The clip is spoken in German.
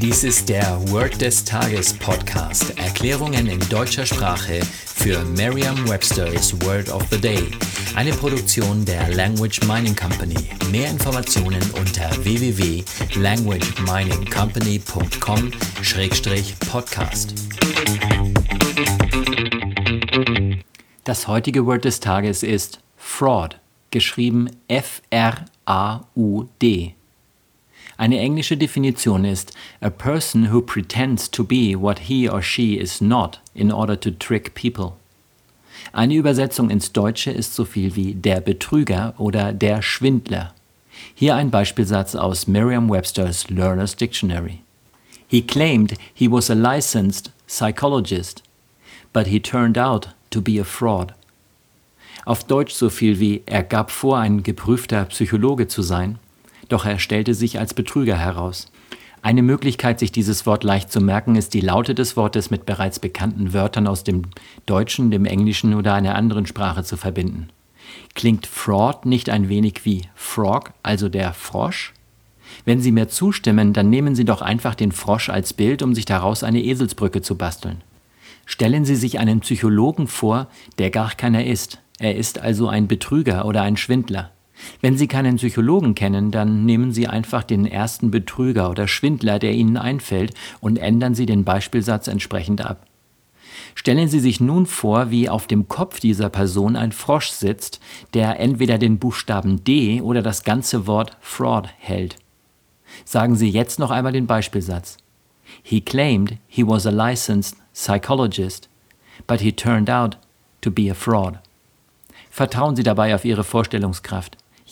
Dies ist der Word des Tages Podcast. Erklärungen in deutscher Sprache für Merriam-Webster's Word of the Day. Eine Produktion der Language Mining Company. Mehr Informationen unter www.languageminingcompany.com-podcast. Das heutige Word des Tages ist Fraud, geschrieben F-R-A-U-D. Eine englische Definition ist a person who pretends to be what he or she is not in order to trick people. Eine Übersetzung ins Deutsche ist so viel wie der Betrüger oder der Schwindler. Hier ein Beispielsatz aus Merriam-Webster's Learner's Dictionary. He claimed he was a licensed psychologist, but he turned out to be a fraud. Auf Deutsch so viel wie er gab vor, ein geprüfter Psychologe zu sein, doch er stellte sich als Betrüger heraus. Eine Möglichkeit, sich dieses Wort leicht zu merken, ist die Laute des Wortes mit bereits bekannten Wörtern aus dem Deutschen, dem Englischen oder einer anderen Sprache zu verbinden. Klingt Fraud nicht ein wenig wie Frog, also der Frosch? Wenn Sie mir zustimmen, dann nehmen Sie doch einfach den Frosch als Bild, um sich daraus eine Eselsbrücke zu basteln. Stellen Sie sich einen Psychologen vor, der gar keiner ist. Er ist also ein Betrüger oder ein Schwindler. Wenn Sie keinen Psychologen kennen, dann nehmen Sie einfach den ersten Betrüger oder Schwindler, der Ihnen einfällt, und ändern Sie den Beispielsatz entsprechend ab. Stellen Sie sich nun vor, wie auf dem Kopf dieser Person ein Frosch sitzt, der entweder den Buchstaben D oder das ganze Wort Fraud hält. Sagen Sie jetzt noch einmal den Beispielsatz. He claimed he was a licensed psychologist, but he turned out to be a fraud. Vertrauen Sie dabei auf Ihre Vorstellungskraft.